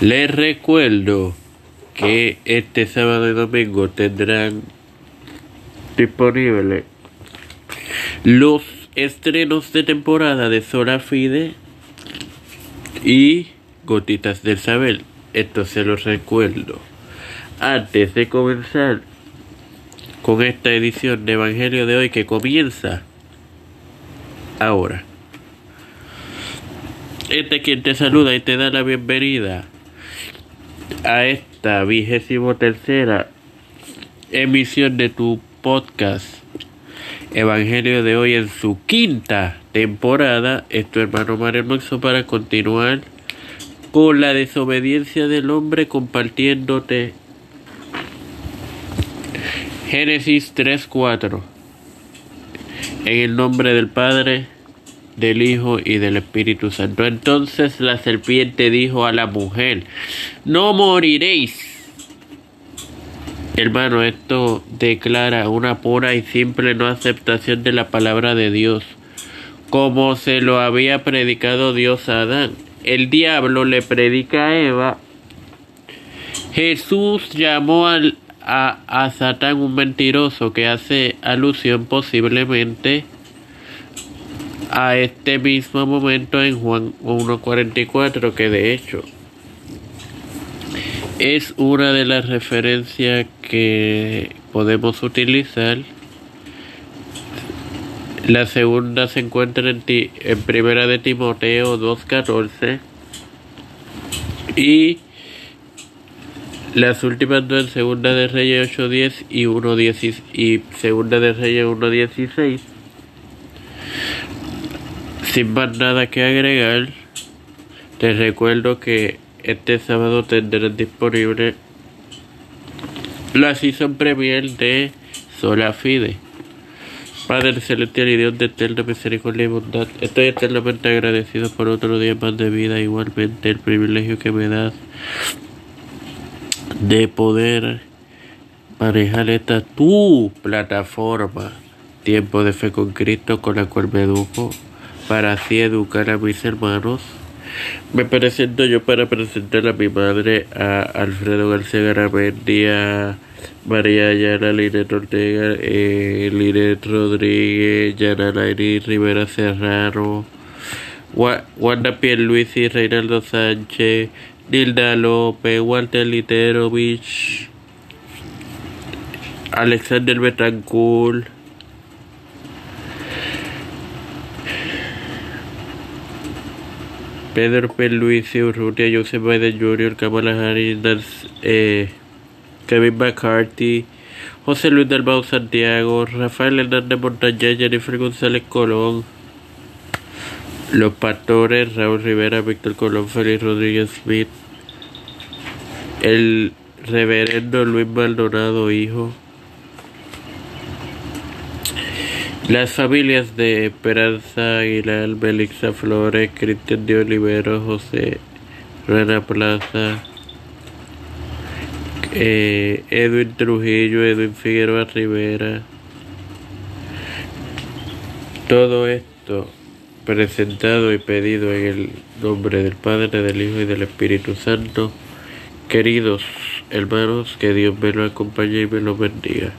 Les recuerdo que este sábado y domingo tendrán disponibles los estrenos de temporada de Sola Fide y Gotitas del Saber. Esto se los recuerdo. Antes de comenzar con esta edición de Evangelio de hoy que comienza ahora. Este quien te saluda y te da la bienvenida a esta vigésimo tercera emisión de tu podcast Evangelio de hoy en su quinta temporada. Es tu hermano Mario Moxo para continuar con la desobediencia del hombre compartiéndote Génesis 3.4 En el nombre del Padre, del Hijo y del Espíritu Santo. Entonces la serpiente dijo a la mujer, no moriréis. Hermano, esto declara una pura y simple no aceptación de la palabra de Dios, como se lo había predicado Dios a Adán. El diablo le predica a Eva. Jesús llamó a, a Satán un mentiroso que hace alusión posiblemente a este mismo momento en Juan 1.44, que de hecho es una de las referencias que podemos utilizar. La segunda se encuentra en, ti, en Primera de Timoteo 2.14 y las últimas dos en Segunda de Reyes 8.10 y 1.10 y Segunda de Reyes 1.16 sin más nada que agregar, te recuerdo que este sábado tendrán disponible la season premier de Sola Fide. Padre celestial y Dios de eterna misericordia y bondad, estoy eternamente agradecido por otro día más de vida, igualmente el privilegio que me das de poder manejar esta tu plataforma, Tiempo de Fe con Cristo, con la cual me educo para así educar a mis hermanos. Me presento yo para presentar a mi madre, a Alfredo García Garamendi, a María Ayala, Linet Ortega, eh, Linet Rodríguez, Yana Lairi Rivera Serrano, Wanda Pierluisi, Reinaldo Sánchez, Nilda López, Walter Literovich, Alexander Betancourt, Pedro P. Luis Urrutia, Joseph Biden Jr., Kamala Harris, eh, Kevin McCarthy, José Luis del Bau Santiago, Rafael Hernández Montañez, Jennifer González Colón, Los Pastores, Raúl Rivera, Víctor Colón, Félix Rodríguez Smith, el Reverendo Luis Maldonado, hijo, Las familias de Esperanza Aguilar, Belixa Flores, Cristian de Olivero, José Rana Plaza, eh, Edwin Trujillo, Edwin Figueroa Rivera. Todo esto presentado y pedido en el nombre del Padre, del Hijo y del Espíritu Santo. Queridos hermanos, que Dios me lo acompañe y me lo bendiga.